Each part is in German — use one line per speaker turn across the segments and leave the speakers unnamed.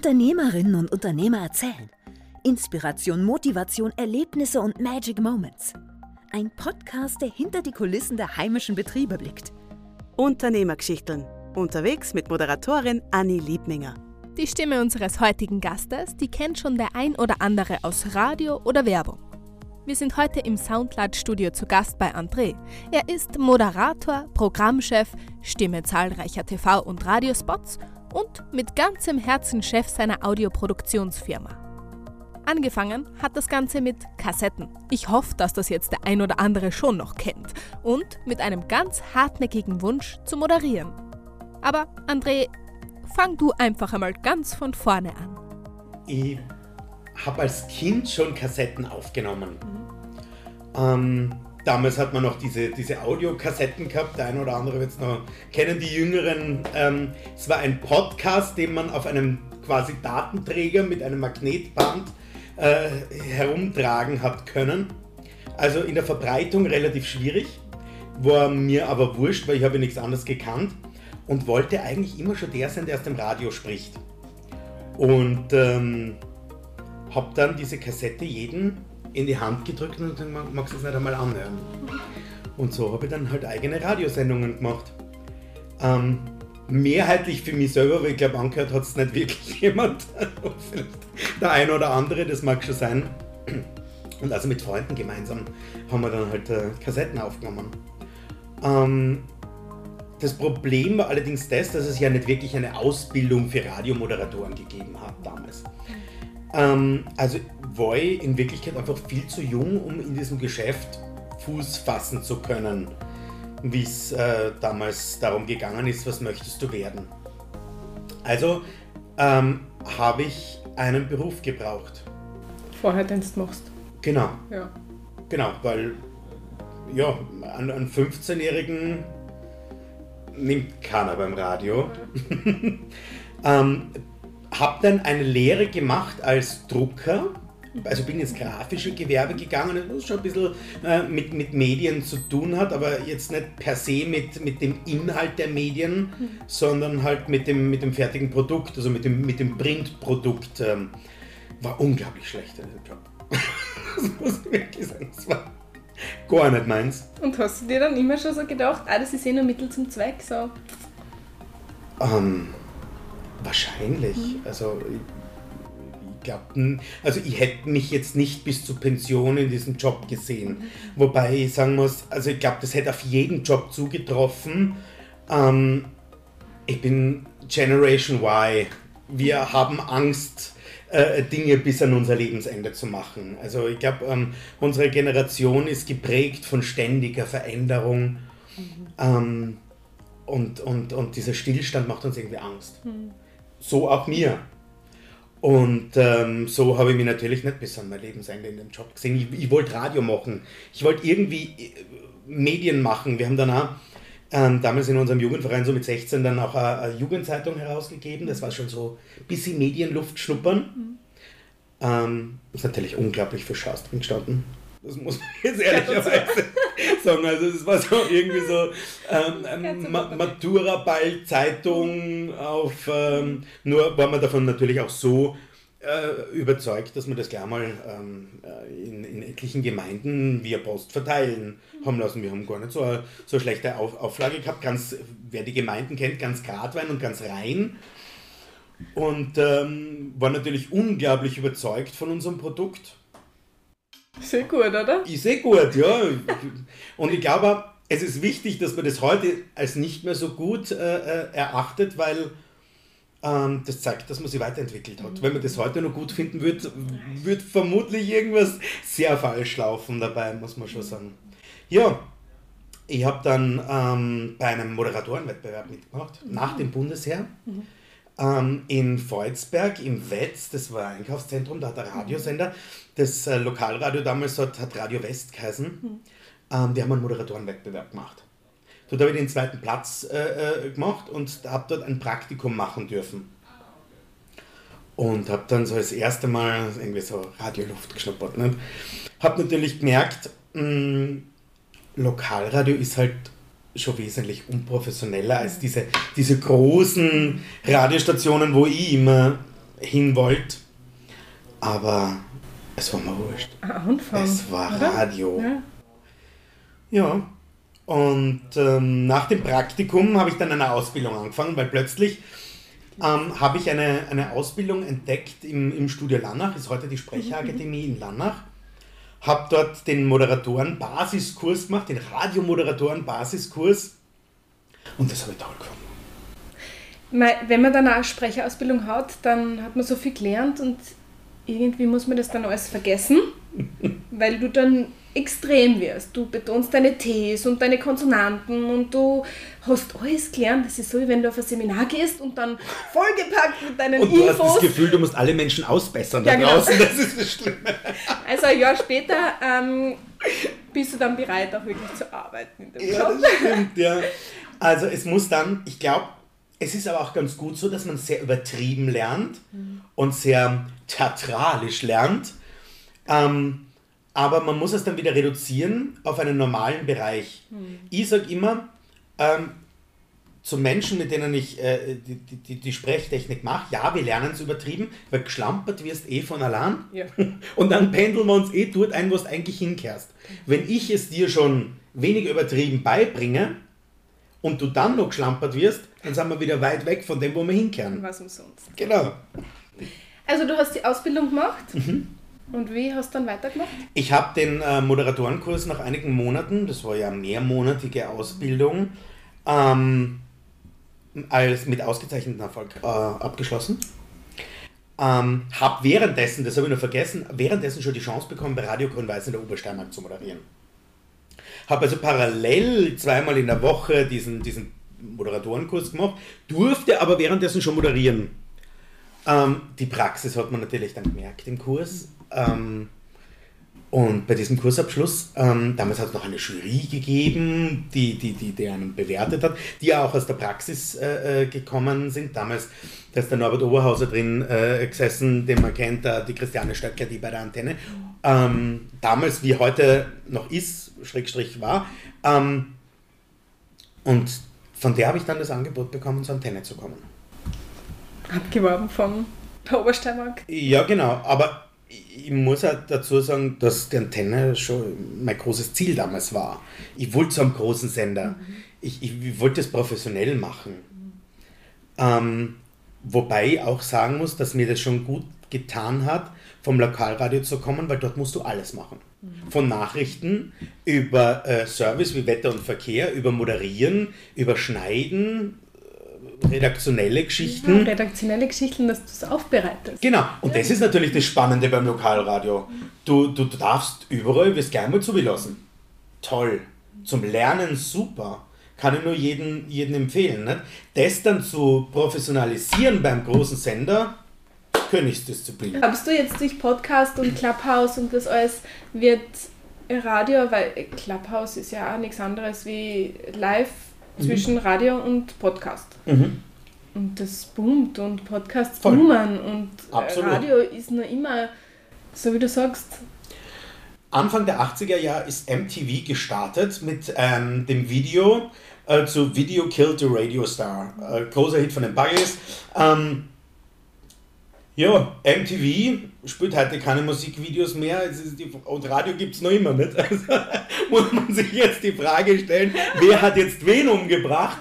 Unternehmerinnen und Unternehmer erzählen. Inspiration, Motivation, Erlebnisse und Magic Moments. Ein Podcast, der hinter die Kulissen der heimischen Betriebe blickt.
Unternehmergeschichteln. Unterwegs mit Moderatorin Anni Liebminger.
Die Stimme unseres heutigen Gastes, die kennt schon der ein oder andere aus Radio oder Werbung. Wir sind heute im Soundcloud-Studio zu Gast bei André. Er ist Moderator, Programmchef, Stimme zahlreicher TV- und Radiospots und mit ganzem Herzen Chef seiner Audioproduktionsfirma. Angefangen hat das Ganze mit Kassetten. Ich hoffe, dass das jetzt der ein oder andere schon noch kennt. Und mit einem ganz hartnäckigen Wunsch zu moderieren. Aber André, fang du einfach einmal ganz von vorne an.
Ich habe als Kind schon Kassetten aufgenommen. Ähm, damals hat man noch diese, diese Audiokassetten gehabt, der eine oder andere wird es noch kennen, die Jüngeren. Ähm, es war ein Podcast, den man auf einem quasi Datenträger mit einem Magnetband äh, herumtragen hat können. Also in der Verbreitung relativ schwierig, war mir aber wurscht, weil ich habe nichts anderes gekannt und wollte eigentlich immer schon der sein, der aus dem Radio spricht. Und ähm, habe dann diese Kassette jeden in die Hand gedrückt und dann magst du es nicht einmal anhören. Und so habe ich dann halt eigene Radiosendungen gemacht. Ähm, mehrheitlich für mich selber, weil ich glaube, angehört hat es nicht wirklich jemand. Vielleicht der eine oder andere, das mag schon sein. Und also mit Freunden gemeinsam haben wir dann halt äh, Kassetten aufgenommen. Ähm, das Problem war allerdings das, dass es ja nicht wirklich eine Ausbildung für Radiomoderatoren gegeben hat damals. Ähm, also war ich in Wirklichkeit einfach viel zu jung, um in diesem Geschäft Fuß fassen zu können, wie es äh, damals darum gegangen ist, was möchtest du werden. Also ähm, habe ich einen Beruf gebraucht.
Vorher, den du machst.
Genau.
Ja.
Genau, weil ja, einen, einen 15-Jährigen nimmt keiner beim Radio. ähm, habe dann eine Lehre gemacht als Drucker. Also bin ins grafische Gewerbe gegangen, das schon ein bisschen äh, mit, mit Medien zu tun hat, aber jetzt nicht per se mit, mit dem Inhalt der Medien, mhm. sondern halt mit dem, mit dem fertigen Produkt, also mit dem, mit dem Printprodukt. Ähm, war unglaublich schlecht in dem Job. das muss ich wirklich sagen. Das war gar nicht meins.
Und hast du dir dann immer schon so gedacht, ah, das ist eh nur Mittel zum Zweck? So?
Ähm, Wahrscheinlich. Mhm. Also ich, glaube, also ich hätte mich jetzt nicht bis zur Pension in diesem Job gesehen. Mhm. Wobei ich sagen muss, also ich glaube, das hätte auf jeden Job zugetroffen. Ähm, ich bin Generation Y. Wir haben Angst, äh, Dinge bis an unser Lebensende zu machen. Also ich glaube, ähm, unsere Generation ist geprägt von ständiger Veränderung. Mhm. Ähm, und, und, und dieser Stillstand macht uns irgendwie Angst. Mhm so auch mir. Und ähm, so habe ich mich natürlich nicht bis an mein Lebensende in dem Job gesehen. Ich, ich wollte Radio machen. Ich wollte irgendwie äh, Medien machen. Wir haben dann auch ähm, damals in unserem Jugendverein so mit 16 dann auch eine, eine Jugendzeitung herausgegeben. Das war schon so ein bisschen Medienluft schnuppern. Mhm. Ähm, ist natürlich unglaublich für Schaus drin gestanden. Das muss man jetzt ehrlicherweise sagen. Also es war so irgendwie so ähm, ähm Ma Matura-Ball-Zeitung auf, ähm, nur war man davon natürlich auch so äh, überzeugt, dass man das gleich mal ähm, äh, in, in, etlichen Gemeinden via Post verteilen haben lassen. Wir haben gar nicht so eine, so eine schlechte Auf, Auflage gehabt. Ganz, wer die Gemeinden kennt, ganz Gradwein und ganz rein. Und ähm, war natürlich unglaublich überzeugt von unserem Produkt
sehr gut, oder?
Sehr gut, ja. Und ich glaube, es ist wichtig, dass man das heute als nicht mehr so gut äh, äh, erachtet, weil ähm, das zeigt, dass man sich weiterentwickelt hat. Wenn man das heute noch gut finden würde, würde vermutlich irgendwas sehr falsch laufen dabei, muss man schon sagen. Ja, ich habe dann ähm, bei einem Moderatorenwettbewerb mitgemacht, mhm. nach dem Bundesheer. Mhm. Ähm, in Volzberg im Wetz, das war ein Einkaufszentrum, da hat der Radiosender, das äh, Lokalradio damals hat, hat Radio West geheißen. Mhm. Ähm, die haben einen Moderatorenwettbewerb gemacht. Dort habe ich den zweiten Platz äh, äh gemacht und habe dort ein Praktikum machen dürfen. Und habe dann so das erste Mal irgendwie so Radioluft geschnuppert. Ne? Habe natürlich gemerkt, mh, hm, Lokalradio ist halt schon wesentlich unprofessioneller als diese, diese großen Radiostationen, wo ich immer hin wollt. Aber es war mir wurscht.
Anfang.
Es war
oder?
Radio.
Ja.
Ja. Und ähm, nach dem Praktikum habe ich dann eine Ausbildung angefangen, weil plötzlich ähm, habe ich eine, eine Ausbildung entdeckt im, im Studio Lannach, ist heute die Sprecherakademie in Lannach. Habe dort den Moderatoren-Basiskurs gemacht, den Radiomoderatoren-Basiskurs. Und das habe ich toll gefunden.
Wenn man dann eine Sprecherausbildung hat, dann hat man so viel gelernt und irgendwie muss man das dann alles vergessen, weil du dann extrem wirst. Du betonst deine Ts und deine Konsonanten und du hast alles gelernt. Das ist so, wie wenn du auf ein Seminar gehst und dann vollgepackt mit deinen
Und du hast das. Gefühl, du musst alle Menschen ausbessern da
Ja, genau.
draußen. Das ist das Schlimme.
Also ein Jahr später ähm, bist du dann bereit, auch wirklich zu arbeiten in dem
Ja,
Job.
das stimmt, ja. Also es muss dann, ich glaube, es ist aber auch ganz gut so, dass man sehr übertrieben lernt und sehr theatralisch lernt. Ähm, aber man muss es dann wieder reduzieren auf einen normalen Bereich. Ich sage immer, ähm, zu Menschen, mit denen ich äh, die, die, die, die Sprechtechnik mache, ja, wir lernen es übertrieben, weil geschlampert wirst eh von allein.
Ja.
Und dann pendeln wir uns eh dort ein, wo du eigentlich hinkehrst. Wenn ich es dir schon weniger übertrieben beibringe und du dann noch geschlampert wirst, dann sind wir wieder weit weg von dem, wo wir hinkehren.
Was umsonst.
Genau.
Also du hast die Ausbildung gemacht
Mhm.
Und wie hast du dann weitergemacht?
Ich habe den äh, Moderatorenkurs nach einigen Monaten, das war ja mehrmonatige Ausbildung, ähm, als mit ausgezeichnetem Erfolg äh, abgeschlossen. Ähm, habe währenddessen, das habe ich noch vergessen, währenddessen schon die Chance bekommen, bei Radio Grün-Weiß in der Obersteiermark zu moderieren. Habe also parallel zweimal in der Woche diesen, diesen Moderatorenkurs gemacht, durfte aber währenddessen schon moderieren. Ähm, die Praxis hat man natürlich dann gemerkt im Kurs. Ähm, und bei diesem Kursabschluss, ähm, damals hat es noch eine Jury gegeben, die, die, die, die einen bewertet hat, die ja auch aus der Praxis äh, äh, gekommen sind. Damals, da ist der Norbert Oberhauser drin äh, gesessen, den man kennt, äh, die Christiane Stöcker, die bei der Antenne. Ähm, damals, wie heute noch ist, Schrägstrich war. Ähm, und von der habe ich dann das Angebot bekommen, zur Antenne zu kommen.
Abgeworben von der Obersteiermark.
Ja, genau. Aber ich muss halt dazu sagen, dass die Antenne schon mein großes Ziel damals war. Ich wollte zu einem großen Sender. Ich, ich, ich wollte es professionell machen. Ähm, wobei ich auch sagen muss, dass mir das schon gut getan hat, vom Lokalradio zu kommen, weil dort musst du alles machen. Von Nachrichten über äh, Service wie Wetter und Verkehr, über Moderieren, über Schneiden, redaktionelle Geschichten.
Redaktionelle Geschichten, dass du es aufbereitest.
Genau, und das ist natürlich das Spannende beim Lokalradio. Du, du, du darfst überall, wirst gerne mal zulassen. Toll. Zum Lernen super. Kann ich nur jeden, jeden empfehlen. Nicht? Das dann zu professionalisieren beim großen Sender, Königsdisziplin.
Glaubst du jetzt durch Podcast und Clubhouse und das alles wird Radio, weil Clubhouse ist ja auch nichts anderes wie live zwischen Radio und Podcast.
Mhm.
Und das boomt und Podcasts
Voll.
boomen und äh,
Absolut.
Radio ist nur immer, so wie du sagst,
Anfang der 80er Jahre ist MTV gestartet mit ähm, dem Video äh, zu Video Killed the Radio Star. Äh, großer Hit von den Buggies. Ähm, ja, MTV spielt heute keine Musikvideos mehr. Die, und Radio gibt es noch immer nicht. Also muss man sich jetzt die Frage stellen, wer hat jetzt wen umgebracht?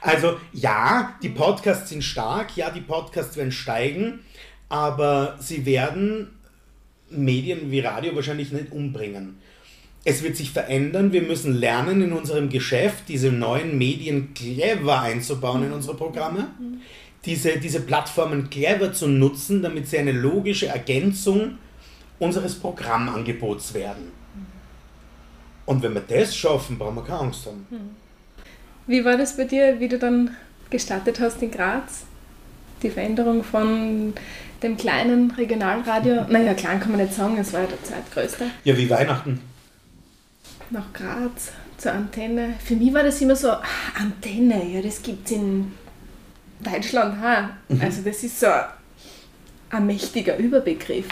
Also ja, die Podcasts sind stark, ja, die Podcasts werden steigen, aber sie werden Medien wie Radio wahrscheinlich nicht umbringen. Es wird sich verändern, wir müssen lernen in unserem Geschäft, diese neuen Medien clever einzubauen in unsere Programme, diese, diese Plattformen clever zu nutzen, damit sie eine logische Ergänzung unseres Programmangebots werden. Und wenn wir das schaffen, brauchen wir keine Angst haben.
Wie war das bei dir, wie du dann gestartet hast in Graz? Die Veränderung von dem kleinen Regionalradio, naja, klein kann man nicht sagen, es war ja der zweitgrößte,
Ja, wie Weihnachten.
nach Graz zur Antenne. Für mich war das immer so, ah, Antenne, ja, das gibt es in Deutschland. Ha. Also das ist so ein mächtiger Überbegriff.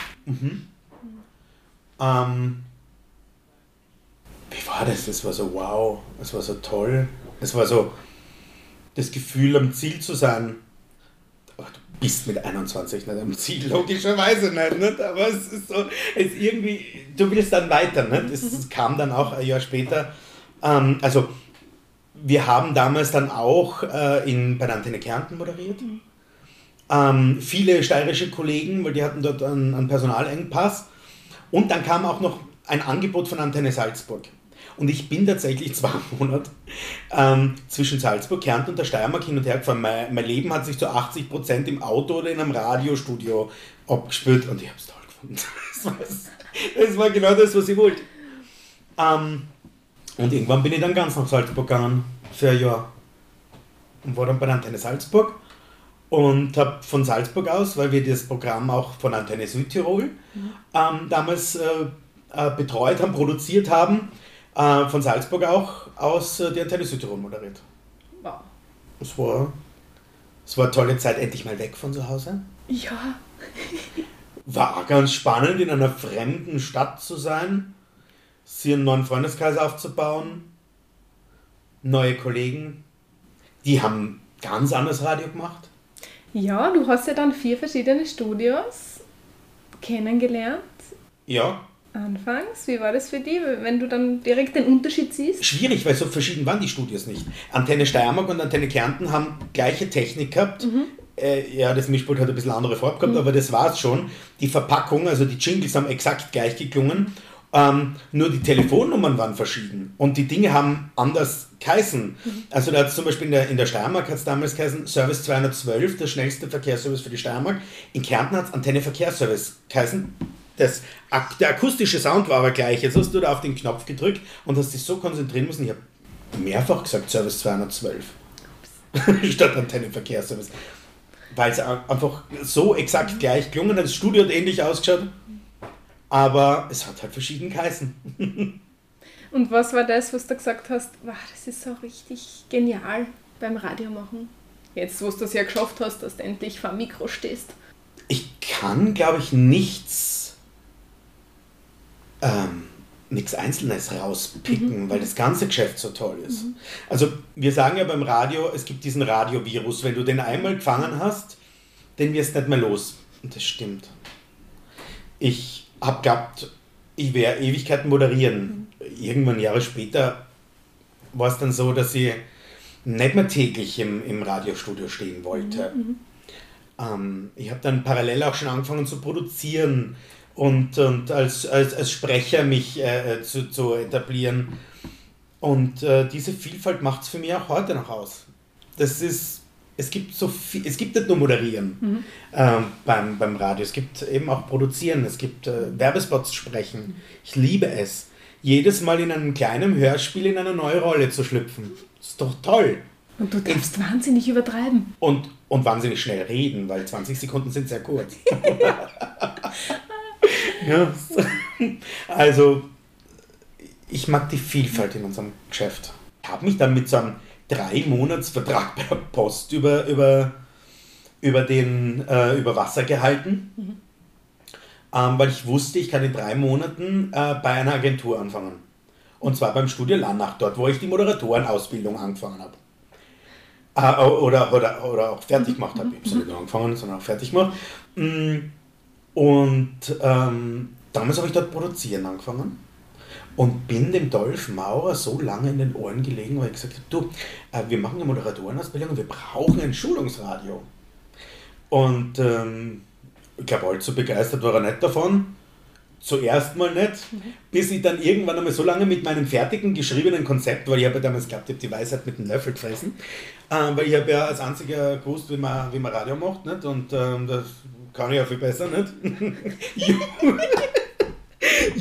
Ähm, wie war das? Das war so wow, es war so toll. Es war so das Gefühl, am Ziel zu sein. Ach, bist mit 21 nicht am Ziel, logischerweise nicht, nicht. Aber es ist so, es irgendwie, du willst dann weiter, nicht? Es mhm. kam dann auch ein Jahr später. Ähm, also, wir haben damals dann auch äh, in, bei der Antenne Kärnten moderiert. Mhm. Ähm, viele steirische Kollegen, weil die hatten dort einen, einen Personalengpass. Und dann kam auch noch ein Angebot von Antenne Salzburg. Und ich bin tatsächlich zwei Monate ähm, zwischen Salzburg, Kärnten und der Steiermark hin und her gefahren. Mein, mein Leben hat sich zu 80 Prozent im Auto oder in einem Radiostudio abgespielt und ich habe es toll gefunden. Das war, genau das, was ich wollte. Ähm, und irgendwann bin ich dann ganz nach Salzburg gegangen für ein Jahr und war dann bei der Antenne Salzburg und habe von Salzburg aus, weil wir das Programm auch von Antenne Südtirol mhm. ähm, damals äh, äh, betreut haben, produziert haben, äh, von Salzburg auch aus äh, die Antenne Südtirol moderiert. Wow. Es war, es war eine tolle Zeit, endlich mal weg von zu Hause.
Ja.
war ganz spannend, in einer fremden Stadt zu sein, sie einen neuen Freundeskreis aufzubauen, neue Kollegen. Die haben ganz anderes Radio gemacht.
Ja, du hast ja dann vier verschiedene Studios kennengelernt.
Ja.
Anfangs, wie war das für dich, wenn du dann direkt den Unterschied siehst?
Schwierig, weil so verschieden waren die Studios nicht. Antenne Steiermark und Antenne Kärnten haben gleiche Technik gehabt. Mhm. Äh, ja, das Mischpult hat ein bisschen andere Farbe gehabt, mhm. aber das war es schon. Die Verpackung, also die Jingles haben exakt gleich geklungen. Ähm, nur die Telefonnummern waren verschieden und die Dinge haben anders geheißen. Mhm. Also da hat es zum Beispiel in der, in der Steiermark hat es damals geheißen Service 212, der schnellste Verkehrsservice für die Steiermark. In Kärnten hat es Antenne Verkehrsservice geheißen. Das, der akustische Sound war aber gleich. Jetzt hast du da auf den Knopf gedrückt und hast dich so konzentrieren müssen. Ich habe mehrfach gesagt Service 212 statt Antenne Verkehrsservice. Weil es einfach so exakt gleich gelungen hat. Das Studio hat ähnlich ausgeschaut. Aber es hat halt verschieden geheißen.
Und was war das, was du gesagt hast, wow, das ist so richtig genial beim Radio machen? Jetzt, wo du es ja geschafft hast, dass du endlich vor dem Mikro stehst.
Ich kann, glaube ich, nichts, ähm, nichts Einzelnes rauspicken, mhm. weil das ganze Geschäft so toll ist. Mhm. Also wir sagen ja beim Radio, es gibt diesen Radiovirus. Wenn du den einmal gefangen hast, den wirst du nicht mehr los. Und das stimmt. Ich habe gehabt, ich werde Ewigkeiten moderieren. Mhm. Irgendwann Jahre später war es dann so, dass ich nicht mehr täglich im, im Radiostudio stehen wollte. Mhm. mhm. Ähm, ich habe dann parallel auch schon angefangen zu produzieren und, und als, als, als Sprecher mich äh, zu, zu etablieren. Und äh, diese Vielfalt macht es für mich auch heute noch aus. Das ist es gibt so viel, es gibt nicht nur Moderieren mhm. ähm, beim, beim Radio, es gibt eben auch Produzieren, es gibt äh, Werbespots sprechen. Ich liebe es, jedes Mal in einem kleinen Hörspiel in eine neue Rolle zu schlüpfen. Ist doch toll.
Und du darfst ich, wahnsinnig übertreiben.
Und, und wahnsinnig schnell reden, weil 20 Sekunden sind sehr kurz. ja. Also, ich mag die Vielfalt in unserem Geschäft. Ich habe mich dann mit so einem drei Monatsvertrag bei der Post über, über, über, den, äh, über Wasser gehalten, mhm. ähm, weil ich wusste, ich kann in drei Monaten äh, bei einer Agentur anfangen. Und zwar beim Studio Lannach, dort wo ich die Moderatorenausbildung angefangen habe. Äh, oder, oder, oder auch fertig gemacht habe. Ich habe nicht nur angefangen, sondern auch fertig gemacht. Mm, und ähm, damals habe ich dort produzieren angefangen und bin dem Dolph Maurer so lange in den Ohren gelegen, weil ich gesagt habe, du, äh, wir machen eine Moderatorenausbildung und wir brauchen ein Schulungsradio. Und ähm, ich glaube, allzu begeistert war er nicht davon. Zuerst mal nicht, mhm. bis ich dann irgendwann einmal so lange mit meinem fertigen, geschriebenen Konzept, weil ich habe ja damals geglaubt, ich habe die Weisheit mit dem Löffel gefressen, äh, weil ich habe ja als einziger gewusst, wie man, wie man Radio macht, nicht? und ähm, das kann ich ja viel besser, nicht?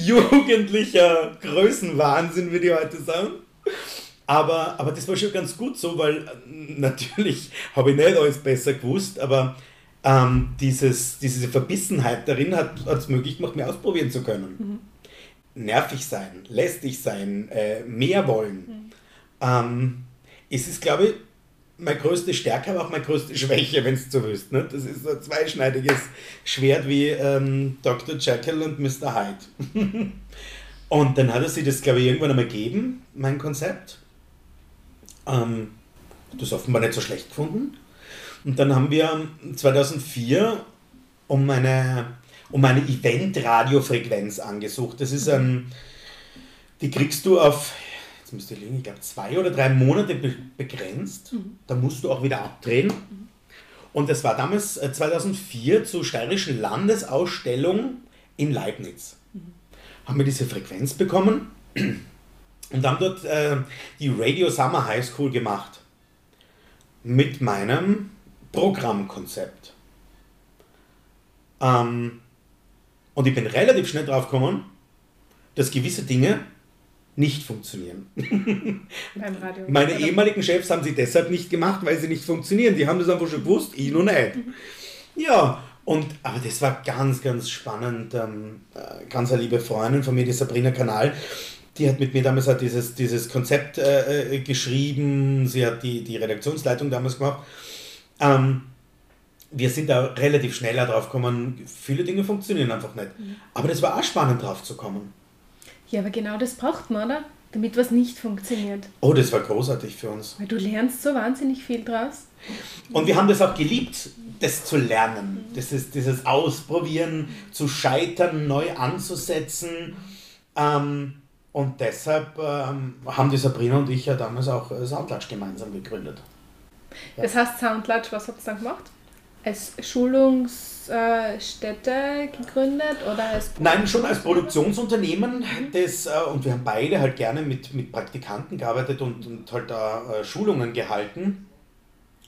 jugendlicher Größenwahnsinn, würde ich heute sagen. Aber, aber das war schon ganz gut so, weil äh, natürlich habe ich nicht alles besser gewusst, aber ähm, dieses, diese Verbissenheit darin hat es möglich gemacht, mir ausprobieren zu können. Mhm. Nervig sein, lästig sein, äh, mehr wollen. Mhm. Ähm, es ist, glaube ich, meine größte Stärke, aber auch meine größte Schwäche, wenn es so willst. Ne? Das ist so ein zweischneidiges Schwert wie ähm, Dr. Jekyll und Mr. Hyde. und dann hat er sich das, glaube ich, irgendwann einmal gegeben, mein Konzept. Ähm, das offenbar nicht so schlecht gefunden. Und dann haben wir 2004 um eine, um eine Event-Radiofrequenz angesucht. Das ist ein, die kriegst du auf, jetzt müsste ich liegen, ich glaube zwei oder drei Monate be begrenzt. Da musst du auch wieder abdrehen. Und das war damals 2004 zur steirischen Landesausstellung in Leibniz. Haben wir diese Frequenz bekommen und haben dort äh, die Radio Summer High School gemacht. Mit meinem Programmkonzept. Ähm, und ich bin relativ schnell drauf gekommen, dass gewisse Dinge nicht funktionieren.
Beim Radio.
Meine
Oder-
ehemaligen Chefs haben sie deshalb nicht gemacht, weil sie nicht funktionieren. Die haben das einfach schon gewusst, ich noch nicht. Ja, und, aber das war ganz, ganz spannend. Ähm, äh, ganz eine liebe Freundin von mir, die Sabrina Kanal, die hat mit mir damals halt dieses, dieses Konzept äh, äh, geschrieben. Sie hat die, die Redaktionsleitung damals gemacht. Ähm, wir sind da relativ schneller drauf gekommen, viele Dinge funktionieren einfach nicht. Aber das war auch spannend drauf zu kommen.
Ja, aber genau das braucht man, oder? Damit was nicht funktioniert.
Oh, das war großartig für uns.
Weil du lernst so wahnsinnig viel draus.
Und wir haben das auch geliebt, das zu lernen. Das ist dieses Ausprobieren, zu scheitern, neu anzusetzen. Ähm, und deshalb ähm, haben die Sabrina und ich ja damals auch Soundlatch gemeinsam gegründet. Ja.
Das heißt, Soundlatch, was habt ihr dann gemacht? Als Schulungsstätte gegründet oder als
Nein, schon als Produktionsunternehmen. Das, äh, und wir haben beide halt gerne mit, mit Praktikanten gearbeitet und, und halt da äh, Schulungen gehalten.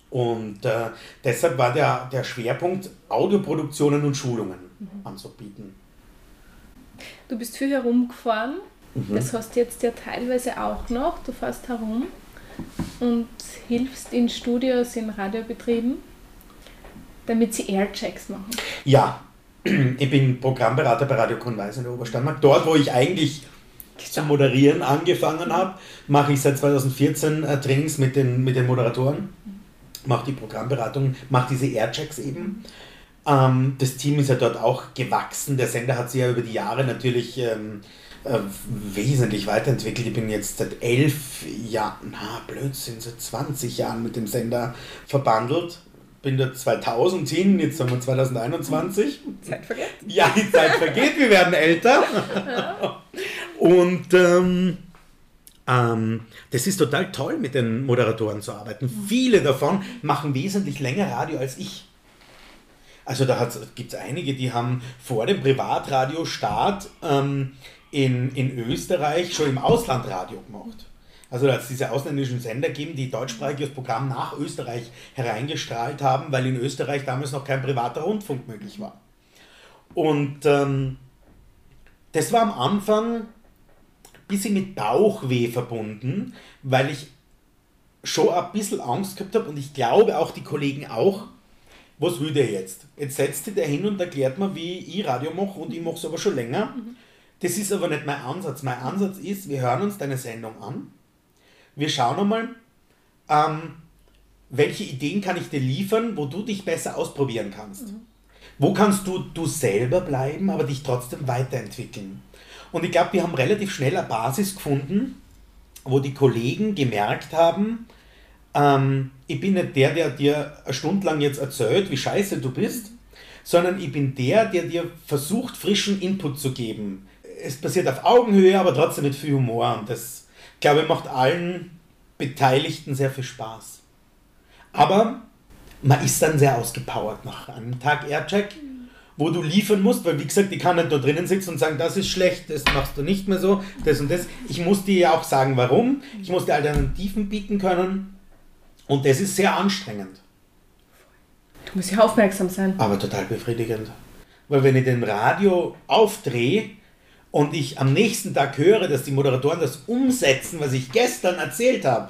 Und äh, deshalb war der, der Schwerpunkt Audioproduktionen und Schulungen anzubieten.
Du bist viel herumgefahren.
Mhm.
Das hast du jetzt ja teilweise auch noch. Du fährst herum und hilfst in Studios, in Radiobetrieben, damit sie Airchecks machen.
Ja, ich bin Programmberater bei Radio Konweis in der Obersteiermark. Dort, wo ich eigentlich zu moderieren angefangen habe, mache ich seit 2014 äh, Trainings mit den, mit den Moderatoren, mache die Programmberatung, mache diese Airchecks eben. Ähm, das Team ist ja dort auch gewachsen. Der Sender hat sich ja über die Jahre natürlich ähm, äh, wesentlich weiterentwickelt. Ich bin jetzt seit elf Jahren, na Blödsinn, seit 20 Jahren mit dem Sender verbandelt. Bin dort 2000 hin, jetzt haben wir 2021.
Zeit vergeht.
Ja, die Zeit vergeht, wir werden älter. Und ähm, ähm, das ist total toll, mit den Moderatoren zu arbeiten. Viele davon machen wesentlich länger Radio als ich. Also da gibt es einige, die haben vor dem Privatradiostart ähm, in, in Österreich schon im Ausland Radio gemacht. Also da hat es diese ausländischen Sender gegeben, die deutschsprachiges Programm nach Österreich hereingestrahlt haben, weil in Österreich damals noch kein privater Rundfunk möglich war. Und ähm, das war am Anfang ein bisschen mit Bauchweh verbunden, weil ich schon ein bisschen Angst gehabt habe und ich glaube auch die Kollegen auch, was will der jetzt? Jetzt setzt sich der hin und erklärt mir, wie ich Radio mache und ich mache es aber schon länger. Das ist aber nicht mein Ansatz. Mein Ansatz ist, wir hören uns deine Sendung an, wir schauen einmal, ähm, welche Ideen kann ich dir liefern, wo du dich besser ausprobieren kannst. Wo kannst du du selber bleiben, aber dich trotzdem weiterentwickeln? Und ich glaube, wir haben relativ schnell eine Basis gefunden, wo die Kollegen gemerkt haben, ähm, ich bin nicht der, der dir eine Stunde lang jetzt erzählt, wie scheiße du bist, sondern ich bin der, der dir versucht, frischen Input zu geben. Es passiert auf Augenhöhe, aber trotzdem mit viel Humor und das, glaube macht allen Beteiligten sehr viel Spaß. Aber man ist dann sehr ausgepowert nach einem Tag Aircheck, wo du liefern musst, weil wie gesagt, ich kann nicht da drinnen sitzen und sagen, das ist schlecht, das machst du nicht mehr so, das und das. Ich muss dir ja auch sagen, warum. Ich muss dir Alternativen bieten können und das ist sehr anstrengend,
Du musst ja aufmerksam sein.
aber total befriedigend. Weil wenn ich den Radio aufdrehe und ich am nächsten Tag höre, dass die Moderatoren das umsetzen, was ich gestern erzählt habe,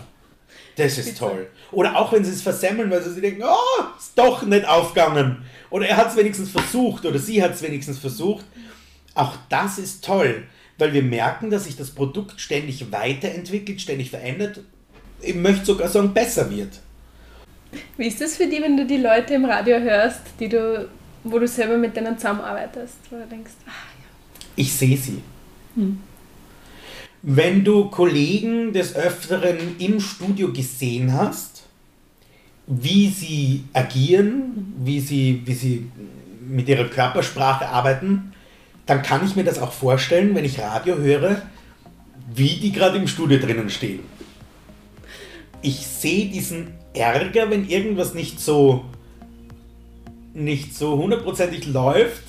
das ist toll. Oder auch wenn sie es versemmeln, weil sie denken, oh, ist doch nicht aufgegangen. Oder er hat es wenigstens versucht oder sie hat es wenigstens versucht. Auch das ist toll, weil wir merken, dass sich das Produkt ständig weiterentwickelt, ständig verändert. Ich möchte sogar sagen, besser wird.
Wie ist das für dich, wenn du die Leute im Radio hörst, die du, wo du selber mit denen zusammenarbeitest, wo du denkst, ah,
Ich sehe sie. Wenn du Kollegen des Öfteren im Studio gesehen hast, wie sie agieren, wie sie, wie sie mit ihrer Körpersprache arbeiten, dann kann ich mir das auch vorstellen, wenn ich Radio höre, wie die gerade im Studio drinnen stehen. Ich sehe diesen Ärger, wenn irgendwas nicht so nicht so hundertprozentig läuft,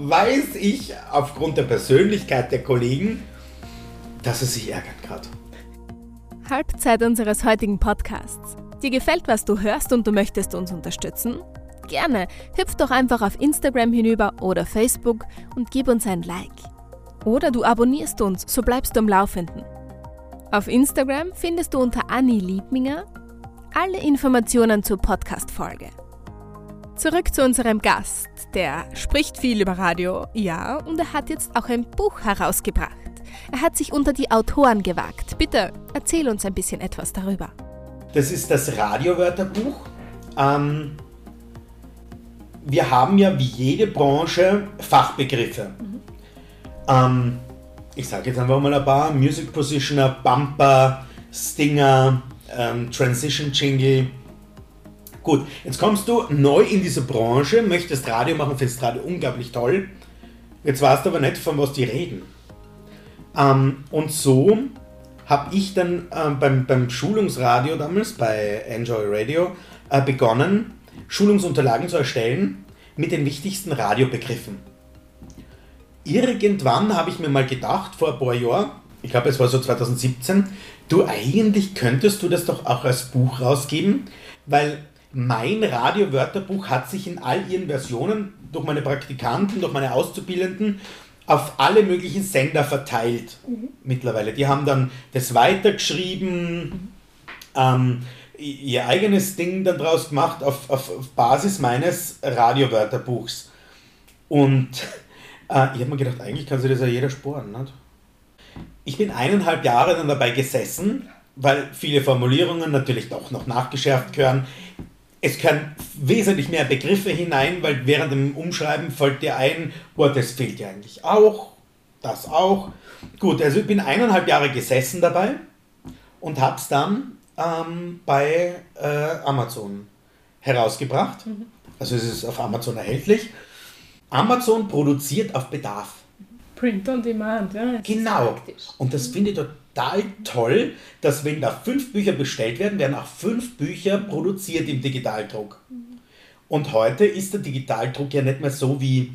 weiß ich aufgrund der Persönlichkeit der Kollegen, dass es sich ärgert gerade.
Halbzeit unseres heutigen Podcasts. Dir gefällt, was du hörst und du möchtest uns unterstützen? Gerne, hüpf doch einfach auf Instagram hinüber oder Facebook und gib uns ein Like. Oder du abonnierst uns, so bleibst du am Laufenden. Auf Instagram findest du unter Anni Liebminger alle Informationen zur Podcast-Folge. Zurück zu unserem Gast. Der spricht viel über Radio, ja, und er hat jetzt auch ein Buch herausgebracht. Er hat sich unter die Autoren gewagt. Bitte erzähl uns ein bisschen etwas darüber.
Das ist das Radiowörterbuch. Ähm, wir haben ja wie jede Branche Fachbegriffe. Mhm. Ähm, ich sage jetzt einfach mal ein paar: Music Positioner, Bumper, Stinger, ähm, Transition Jingle. Gut, jetzt kommst du neu in diese Branche, möchtest Radio machen, findest Radio unglaublich toll. Jetzt weißt du aber nicht, von was die reden. Ähm, und so habe ich dann äh, beim, beim Schulungsradio damals, bei Enjoy Radio, äh, begonnen, Schulungsunterlagen zu erstellen mit den wichtigsten Radiobegriffen. Irgendwann habe ich mir mal gedacht, vor ein paar Jahren, ich glaube es war so 2017, du eigentlich könntest du das doch auch als Buch rausgeben, weil mein Radiowörterbuch hat sich in all ihren Versionen durch meine Praktikanten, durch meine Auszubildenden auf alle möglichen Sender verteilt mhm. mittlerweile. Die haben dann das weitergeschrieben, ähm, ihr eigenes Ding dann draus gemacht auf, auf, auf Basis meines Radiowörterbuchs. Und äh, ich habe mir gedacht, eigentlich kann sich das ja jeder sporen. Nicht? Ich bin eineinhalb Jahre dann dabei gesessen, weil viele Formulierungen natürlich doch noch nachgeschärft gehören. Es können wesentlich mehr Begriffe hinein, weil während dem Umschreiben fällt dir ein, oh, das fehlt ja eigentlich auch, das auch. Gut, also ich bin eineinhalb Jahre gesessen dabei und habe es dann ähm, bei äh, Amazon herausgebracht. Mhm. Also es ist auf Amazon erhältlich. Amazon produziert auf Bedarf.
Print on Demand, ja.
Genau. Und das finde ich total toll, dass wenn da fünf Bücher bestellt werden, werden auch fünf Bücher produziert im Digitaldruck. Und heute ist der Digitaldruck ja nicht mehr so wie,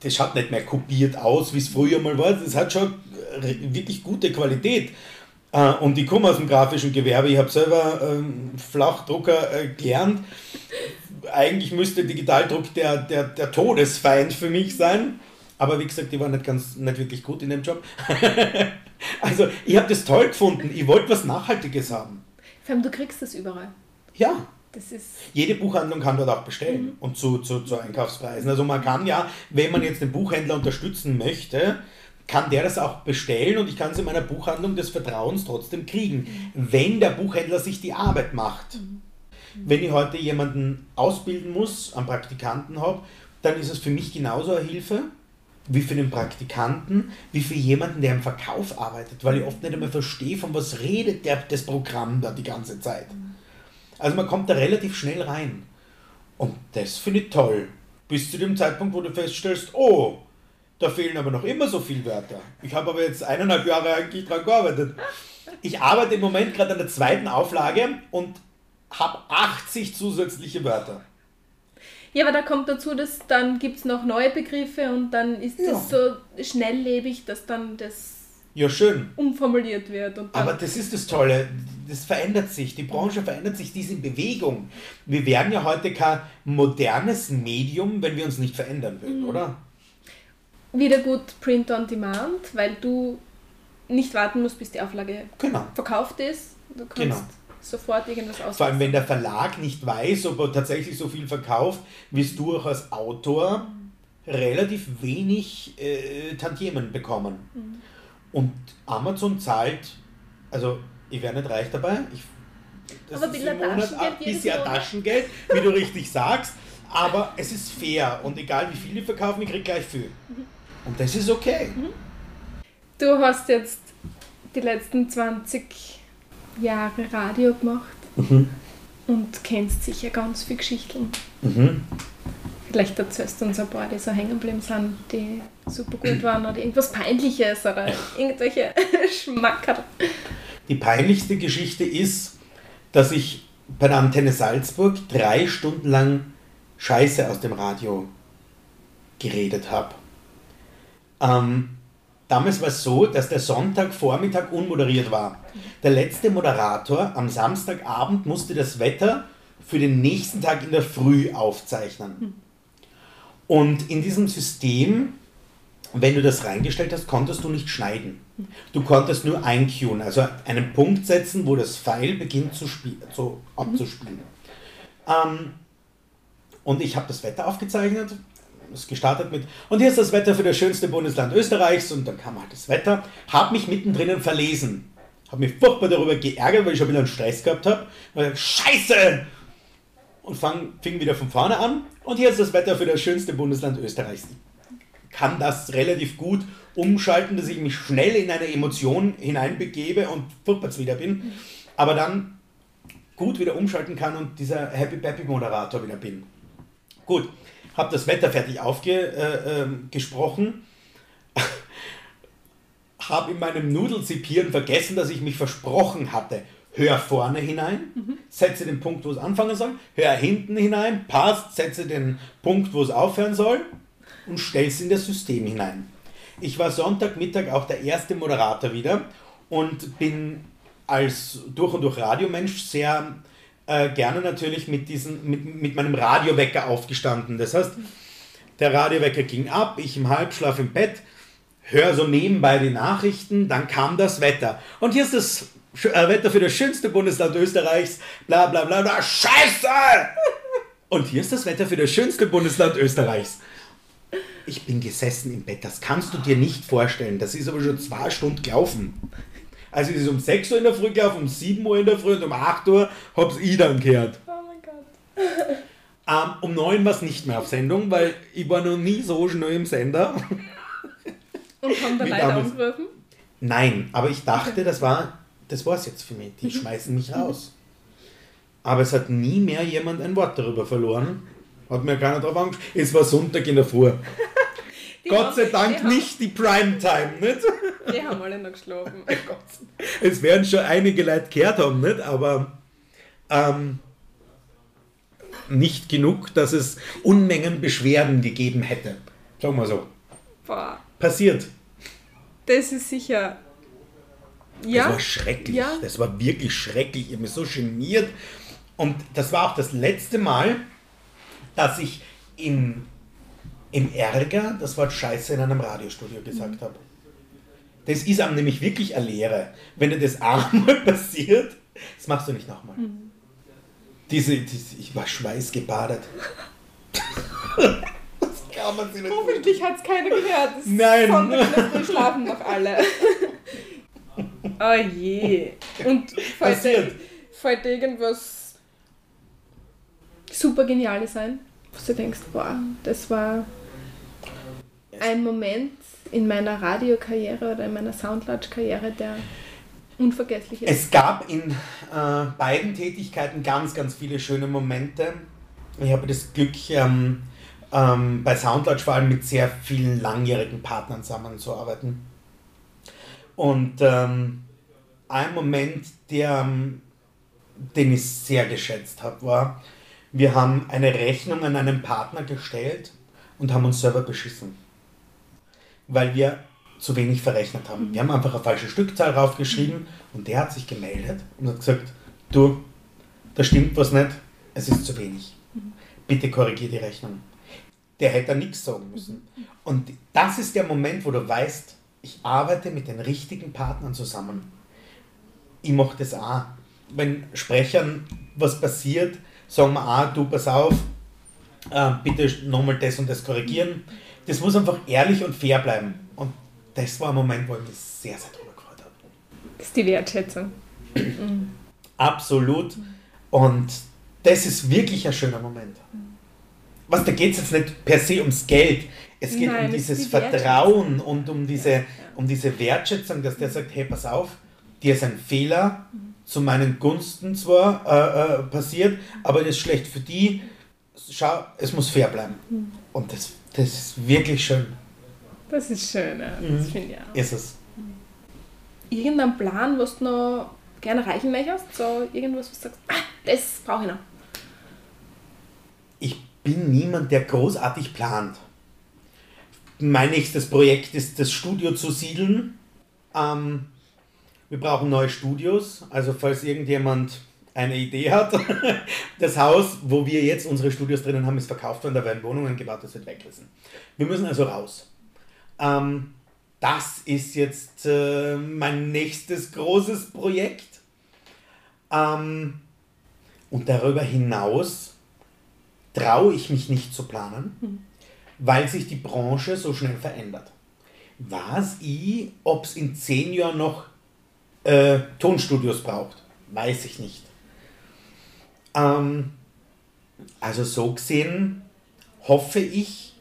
das schaut nicht mehr kopiert aus, wie es früher mal war. Das hat schon wirklich gute Qualität. Äh, und ich komme aus dem grafischen Gewerbe, ich habe selber ähm, Flachdrucker äh, gelernt. Eigentlich müsste Digitaldruck der, der, der Todesfeind für mich sein. Aber wie gesagt, ich war nicht, ganz, nicht wirklich gut in dem Job. also ich habe das toll gefunden. Ich wollte was Nachhaltiges haben.
Vor allem, du kriegst das überall.
Ja. Das ist Jede Buchhandlung kann dort auch bestellen mhm. und zu, zu, zu Einkaufspreisen. Also man kann ja, wenn man jetzt den Buchhändler unterstützen möchte, kann der das auch bestellen und ich kann es in meiner Buchhandlung des Vertrauens trotzdem kriegen, mhm. wenn der Buchhändler sich die Arbeit macht. Mhm. Wenn ich heute jemanden ausbilden muss, einen Praktikanten habe, dann ist es für mich genauso eine Hilfe, wie für den Praktikanten, wie für jemanden, der im Verkauf arbeitet, weil ich oft nicht einmal verstehe, von was redet der, das Programm da die ganze Zeit. Also man kommt da relativ schnell rein. Und das finde ich toll. Bis zu dem Zeitpunkt, wo du feststellst, oh, da fehlen aber noch immer so viele Wörter. Ich habe aber jetzt eineinhalb Jahre eigentlich dran gearbeitet. Ich arbeite im Moment gerade an der zweiten Auflage und habe 80 zusätzliche Wörter.
Ja, aber da kommt dazu, dass dann gibt es noch neue Begriffe und dann ist ja. das so schnelllebig, dass dann das
ja, schön.
umformuliert wird.
aber das ist das Tolle, das verändert sich, die Branche verändert sich, die ist in Bewegung. Wir wären ja heute kein modernes Medium, wenn wir uns nicht verändern würden, mhm. oder?
Wieder gut Print on Demand, weil du nicht warten musst, bis die Auflage genau. verkauft ist. Du kannst genau sofort irgendwas aus.
Vor allem, wenn der Verlag nicht weiß, ob er tatsächlich so viel verkauft, wirst du auch als Autor relativ wenig äh, Tantiemen bekommen. Mhm. Und Amazon zahlt, also ich wäre nicht reich dabei, ich, das aber ist im Monat ein bisschen Taschengeld, wie du richtig sagst, aber es ist fair und egal wie viel die verkaufen, ich kriege gleich viel. Mhm. Und das ist okay. Mhm.
Du hast jetzt die letzten 20 Jahre Radio gemacht. Mhm. und kennst sicher ganz viele Geschichten.
Mhm.
Vielleicht erzählst du uns ein paar, die so hängen geblieben sind, die super gut waren oder irgendwas Peinliches oder irgendwelche Schmacker.
Die peinlichste Geschichte ist, dass ich bei der Antenne Salzburg drei Stunden lang Scheiße aus dem Radio geredet habe. Ähm, damals war es so, dass der Sonntagvormittag unmoderiert war. Der letzte Moderator am Samstagabend musste das Wetter für den nächsten Tag in der Früh aufzeichnen. Und in diesem System, wenn du das reingestellt hast, konntest du nicht schneiden. Du konntest nur eincueen, also einen Punkt setzen, wo das Pfeil beginnt zu, zu abzuspielen. Ähm, und ich habe das Wetter aufgezeichnet, es gestartet mit, und hier ist das Wetter für das schönste Bundesland Österreichs, und dann kam halt das Wetter, habe mich mittendrin verlesen. Habe mich furchtbar darüber geärgert, weil ich schon wieder einen Stress gehabt habe. Scheiße! Und fang, fing wieder von vorne an. Und hier ist das Wetter für das schönste Bundesland Österreichs. Ich kann das relativ gut umschalten, dass ich mich schnell in eine Emotion hineinbegebe und furchtbar wieder bin. Aber dann gut wieder umschalten kann und dieser Happy Peppy Moderator wieder bin. Gut, habe das Wetter fertig aufgesprochen. Äh, gesprochen. habe in meinem Nudelsipieren vergessen, dass ich mich versprochen hatte. Hör vorne hinein, setze den Punkt, wo es anfangen soll, hör hinten hinein, passt, setze den Punkt, wo es aufhören soll und stell es in das System hinein. Ich war Sonntagmittag auch der erste Moderator wieder und bin als durch und durch Radiomensch sehr äh, gerne natürlich mit, diesen, mit, mit meinem Radiowecker aufgestanden. Das heißt, der Radiowecker ging ab, ich im Halbschlaf im Bett, höre so nebenbei die Nachrichten, dann kam das Wetter. Und hier ist das äh, Wetter für das schönste Bundesland Österreichs, bla bla bla bla, Scheiße! Und hier ist das Wetter für das schönste Bundesland Österreichs. Ich bin gesessen im Bett, das kannst du dir nicht vorstellen. Das ist aber schon zwei Stunden gelaufen. Also es ist um 6 Uhr in der Früh gelaufen, um 7 Uhr in der Früh und um 8 Uhr hab's ich dann gehört.
Oh mein Gott.
Ähm, um 9 war es nicht mehr auf Sendung, weil ich war noch nie so schnell im Sender.
Und haben da
damals.
angerufen?
Nein, aber ich dachte, das war das war's jetzt für mich. Die schmeißen mich raus. Aber es hat nie mehr jemand ein Wort darüber verloren. Hat mir keiner drauf angesprochen. Es war Sonntag in der Früh.
Die
Gott sei
die
Dank
haben-
nicht die Primetime, nicht?
Die haben alle noch geschlafen.
Es werden schon einige Leute gehört haben, nicht? Aber ähm, nicht genug, dass es Unmengen Beschwerden gegeben hätte. Sagen wir so.
Boah,
Passiert.
das ist sicher.
Das
Ja.
war schrecklich.
Ja.
Das war wirklich schrecklich. Ich habe mich so geniert. Und das war auch das letzte Mal, dass ich im, im Ärger das Wort Scheiße in einem Radiostudio gesagt habe. Das ist einem nämlich wirklich eine Lehre. Wenn dir das einmal passiert, das machst du nicht nochmal. Diese, diese, ich war schweißgebadet. das kann man sich nicht
Hoffentlich hat es keiner gehört. Das
Nein.
Sonntag schlafen noch alle. oh je. Und dir, fällt dir irgendwas super Geniales ein? Wo du denkst, boah, das war ein Moment in meiner Radiokarriere oder in meiner Soundlodge-Karriere, der unvergesslich ist.
Es gab in äh, beiden Tätigkeiten ganz, ganz viele schöne Momente. Ich habe das Glück, ähm, ähm, bei Soundlodge vor allem mit sehr vielen langjährigen Partnern zusammenzuarbeiten. Und ähm, ein Moment, der, ähm, den ich sehr geschätzt habe, war, wir haben eine Rechnung an einen Partner gestellt und haben uns selber beschissen. Weil wir zu wenig verrechnet haben. Wir haben einfach eine falsche Stückzahl raufgeschrieben und der hat sich gemeldet und hat gesagt, du, da stimmt was nicht, es ist zu wenig. Bitte korrigier die Rechnung. Der hätte da nichts sagen müssen. Und das ist der Moment, wo du weißt, ich arbeite mit den richtigen Partnern zusammen. Ich mache das auch. Wenn Sprechern was passiert, sagen wir auch, du pass auf, äh, bitte nochmal das und das korrigieren. Das muss einfach ehrlich und fair bleiben. Und das war ein Moment, wo ich mich sehr, sehr drüber gefreut habe.
Das ist die Wertschätzung.
Absolut. Und das ist wirklich ein schöner Moment. Was, da geht es jetzt nicht per se ums Geld. Es geht
Nein,
um dieses
die.
Vertrauen und um diese, um diese Wertschätzung, dass der sagt, hey, pass auf, dir ist ein Fehler zu meinen Gunsten zwar äh, äh, passiert, aber das ist schlecht für die. Schau, es muss fair bleiben.
Mhm.
Und das, das ist wirklich schön.
Das ist schön, ja. das
Mhm.
finde ich auch.
Ist es.
Irgendein Plan, was du noch gerne erreichen möchtest? So irgendwas, was du sagst, ah, das brauche ich noch.
Ich bin niemand, der großartig plant. Mein nächstes Projekt ist, das Studio zu siedeln. Ähm, wir brauchen neue Studios. Also falls irgendjemand eine Idee hat, das Haus, wo wir jetzt unsere Studios drinnen haben, ist verkauft worden. Da werden Wohnungen gebaut, das wird weggerissen. Wir müssen also raus. Ähm, das ist jetzt äh, mein nächstes großes Projekt. Ähm, und darüber hinaus traue ich mich nicht zu planen, weil sich die Branche so schnell verändert. Was ich, ob es in zehn Jahren noch äh, Tonstudios braucht, weiß ich nicht. Ähm, also so gesehen hoffe ich,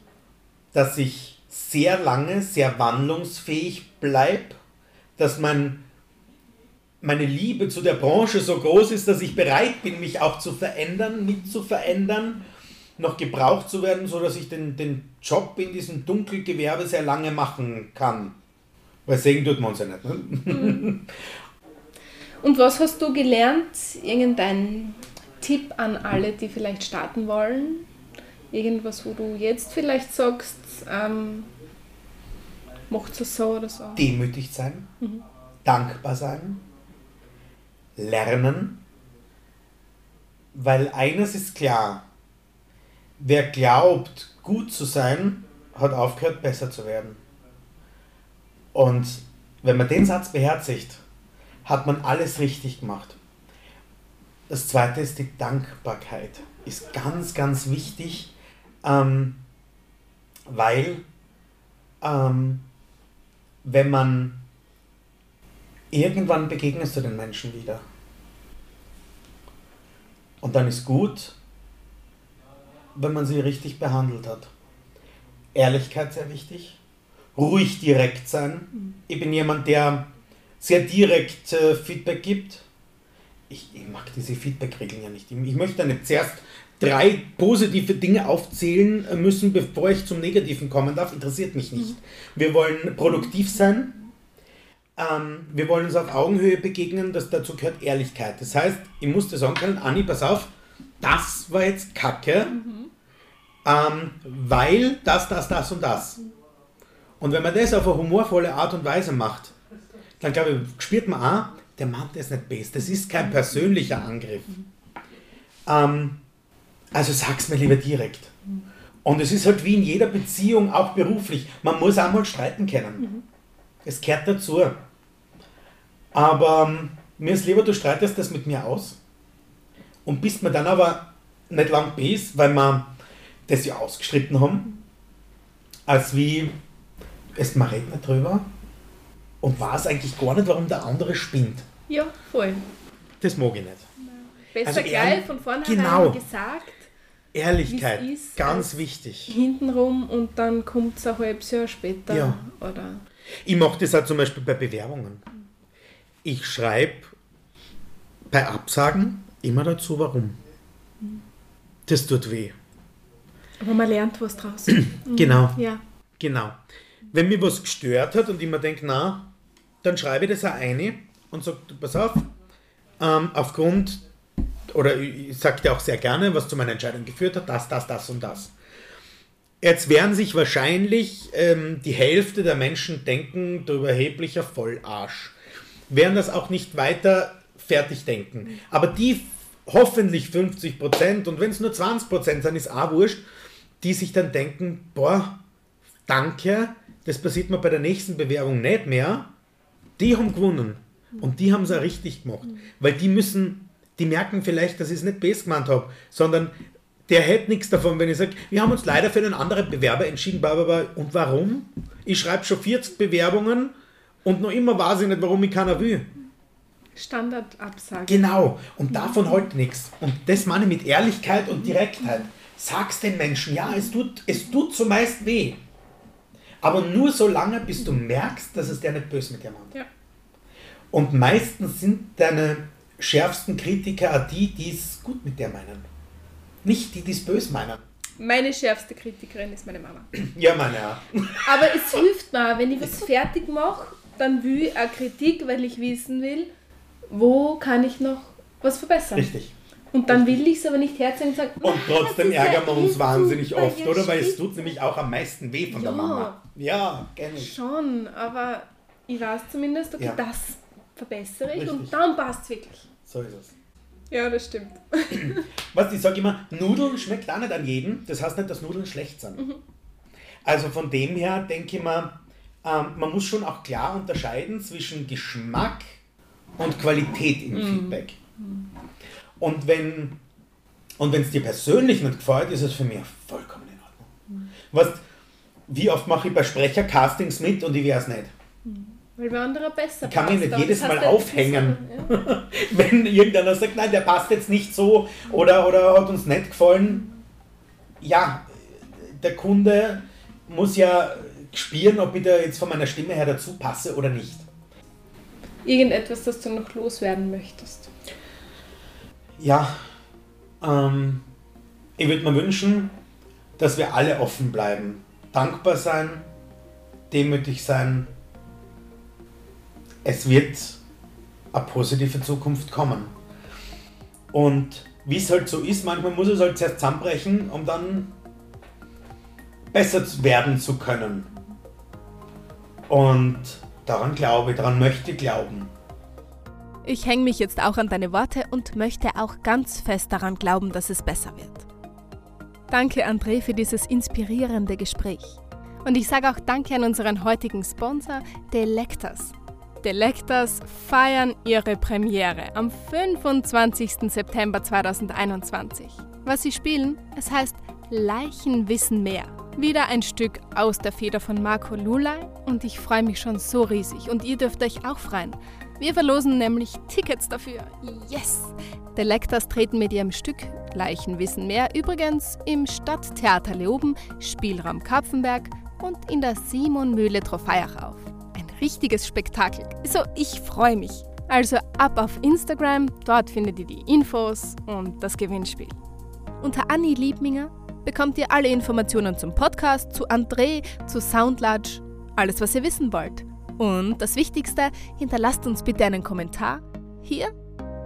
dass ich sehr lange, sehr wandlungsfähig bleibe, dass mein, meine Liebe zu der Branche so groß ist, dass ich bereit bin, mich auch zu verändern, mit zu verändern, noch gebraucht zu werden, sodass ich den, den Job in diesem Dunkelgewerbe sehr lange machen kann. Weil sehen tut man uns ja nicht. Ne?
Und was hast du gelernt? Irgendein Tipp an alle, die vielleicht starten wollen? Irgendwas, wo du jetzt vielleicht sagst, ähm, macht es so oder so?
Demütig sein, dankbar sein, lernen, weil eines ist klar, wer glaubt, gut zu sein, hat aufgehört, besser zu werden. Und wenn man den Satz beherzigt, hat man alles richtig gemacht. Das zweite ist die Dankbarkeit. Ist ganz, ganz wichtig, ähm, weil ähm, wenn man irgendwann begegnest du den Menschen wieder. Und dann ist gut, wenn man sie richtig behandelt hat. Ehrlichkeit sehr wichtig. Ruhig direkt sein. Ich bin jemand, der sehr direkt äh, Feedback gibt. Ich, ich mag diese Feedback-Regeln ja nicht. Ich, ich möchte nicht zuerst drei positive Dinge aufzählen müssen, bevor ich zum Negativen kommen darf. Interessiert mich nicht. Wir wollen produktiv sein. Ähm, wir wollen uns auf Augenhöhe begegnen. Das, dazu gehört Ehrlichkeit. Das heißt, ich musste sagen können, Anni, pass auf, das war jetzt Kacke, ähm, weil das, das, das und das. Und wenn man das auf eine humorvolle Art und Weise macht, dann glaube ich, spürt man auch, der meint das nicht best. Das ist kein persönlicher Angriff. Ähm, also sag's mir lieber direkt. Und es ist halt wie in jeder Beziehung, auch beruflich. Man muss auch mal streiten können. Es gehört dazu. Aber ähm, mir ist lieber, du streitest das mit mir aus und bist mir dann aber nicht lang bes, weil wir das ja ausgestritten haben, als wie es man redet nicht drüber und weiß eigentlich gar nicht, warum der andere spinnt.
Ja, voll.
Das mag ich nicht.
Besser
Also
gleich von vornherein
genau.
gesagt,
Ehrlichkeit,
ist,
ganz wichtig.
hintenrum und dann kommt es ein halbes Jahr später.
Ja.
Oder
Ich mache das auch zum Beispiel bei Bewerbungen. Ich schreibe bei Absagen immer dazu, warum. Das tut weh.
aber man lernt was draus.
Genau.
ja.
Genau. Wenn mir was gestört hat und ich mir denke, na, dann schreibe ich das auch ein und sage, du, pass auf, ähm, aufgrund, oder ich, sage dir auch sehr gerne, was zu meiner Entscheidung geführt hat, das, das, das und das. Jetzt werden sich wahrscheinlich ähm, die Hälfte der Menschen denken, du überheblicher Vollarsch. Werden das auch nicht weiter fertig denken. Aber die hoffentlich 50 Prozent, und wenn es nur 20 Prozent sind, ist auch wurscht, die sich dann denken, boah, danke, das passiert mir bei der nächsten Bewerbung nicht mehr, die haben gewonnen. Und die haben es auch richtig gemacht. Weil die müssen, die merken vielleicht, dass ich es nicht best gemeint habe, sondern der hätte nichts davon, wenn ich sage, wir haben uns leider für einen anderen Bewerber entschieden, bla, bla, bla. und warum? Ich schreibe schon 40 Bewerbungen und noch immer weiß ich nicht, warum ich keiner will.
Standardabsage.
Genau, und davon halt nichts. Und das meine ich mit Ehrlichkeit und Direktheit. Sag's den Menschen, ja, es tut, es tut zumeist weh. Aber nur so lange, bis du merkst, dass es der nicht böse mit dir meint.
Ja.
Und meistens sind deine schärfsten Kritiker auch die, die es gut mit der meinen. Nicht die, die es böse meinen.
Meine schärfste Kritikerin ist meine Mama.
Ja, meine auch.
Aber es hilft mir, wenn ich was fertig mache, dann will ich eine Kritik, weil ich wissen will, wo kann ich noch was verbessern.
Richtig.
Und dann will ich es aber nicht herzeigen und sagen,
Und
"Nein,
trotzdem ärgern wir uns
eh
wahnsinnig oft, oder? Weil es
stimmt."
tut nämlich auch am meisten weh von der
Ja.
Mama. Ja, ich.
Schon, aber ich weiß zumindest, okay,
Ja.
das verbessere ich
Richtig.
und dann passt es wirklich.
So ist es.
Ja, das stimmt.
Was ich sage immer, Nudeln schmeckt auch nicht an jeden. Das heißt nicht, dass Nudeln schlecht sind.
Mhm.
Also von dem her denke ich mir, ähm, man muss schon auch klar unterscheiden zwischen Geschmack und Qualität
Mhm.
im Feedback. Und wenn und wenn es dir persönlich nicht gefällt, ist es für mich vollkommen in Ordnung. Weißt, wie oft mache ich bei Sprechercastings mit und ich weiß nicht.
Weil wer anderer besser
Ich kann mich nicht jedes Mal aufhängen.
Ja.
wenn irgendeiner sagt, nein, der passt jetzt nicht so oder, oder hat uns nicht gefallen, ja, der Kunde muss ja spüren, ob ich da jetzt von meiner Stimme her dazu passe oder nicht.
Irgendetwas, das du noch loswerden möchtest.
Ja, ähm, ich würde mir wünschen, dass wir alle offen bleiben, dankbar sein, demütig sein. Es wird eine positive Zukunft kommen. Und wie es halt so ist, manchmal muss es halt zuerst zusammenbrechen, um dann besser werden zu können. Und daran glaube ich, daran möchte ich glauben.
Ich hänge mich jetzt auch an deine Worte und möchte auch ganz fest daran glauben, dass es besser wird. Danke, André, für dieses inspirierende Gespräch. Und ich sage auch Danke an unseren heutigen Sponsor, Delectors feiern ihre Premiere am 25. September 2021. Was sie spielen, es heißt Leichen wissen mehr. Wieder ein Stück aus der Feder von Marco Lulay und ich freue mich schon so riesig und ihr dürft euch auch freuen. Wir verlosen nämlich Tickets dafür. Yes! Delectors treten mit ihrem Stück Leichen wissen mehr übrigens im Stadttheater Leoben, Spielraum Kapfenberg und in der Simon Mühle Trofeiach auf. Richtiges Spektakel. So, ich freue mich. Also ab auf Instagram, dort findet ihr die Infos und das Gewinnspiel. Unter Anni Liebminger bekommt ihr alle Informationen zum Podcast, zu André, zu Soundlatch, alles was ihr wissen wollt. Und das Wichtigste, hinterlasst uns bitte einen Kommentar hier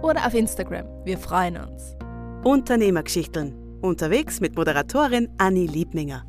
oder auf Instagram. Wir freuen uns.
Unternehmergeschichten. Unterwegs mit Moderatorin Anni Liebminger.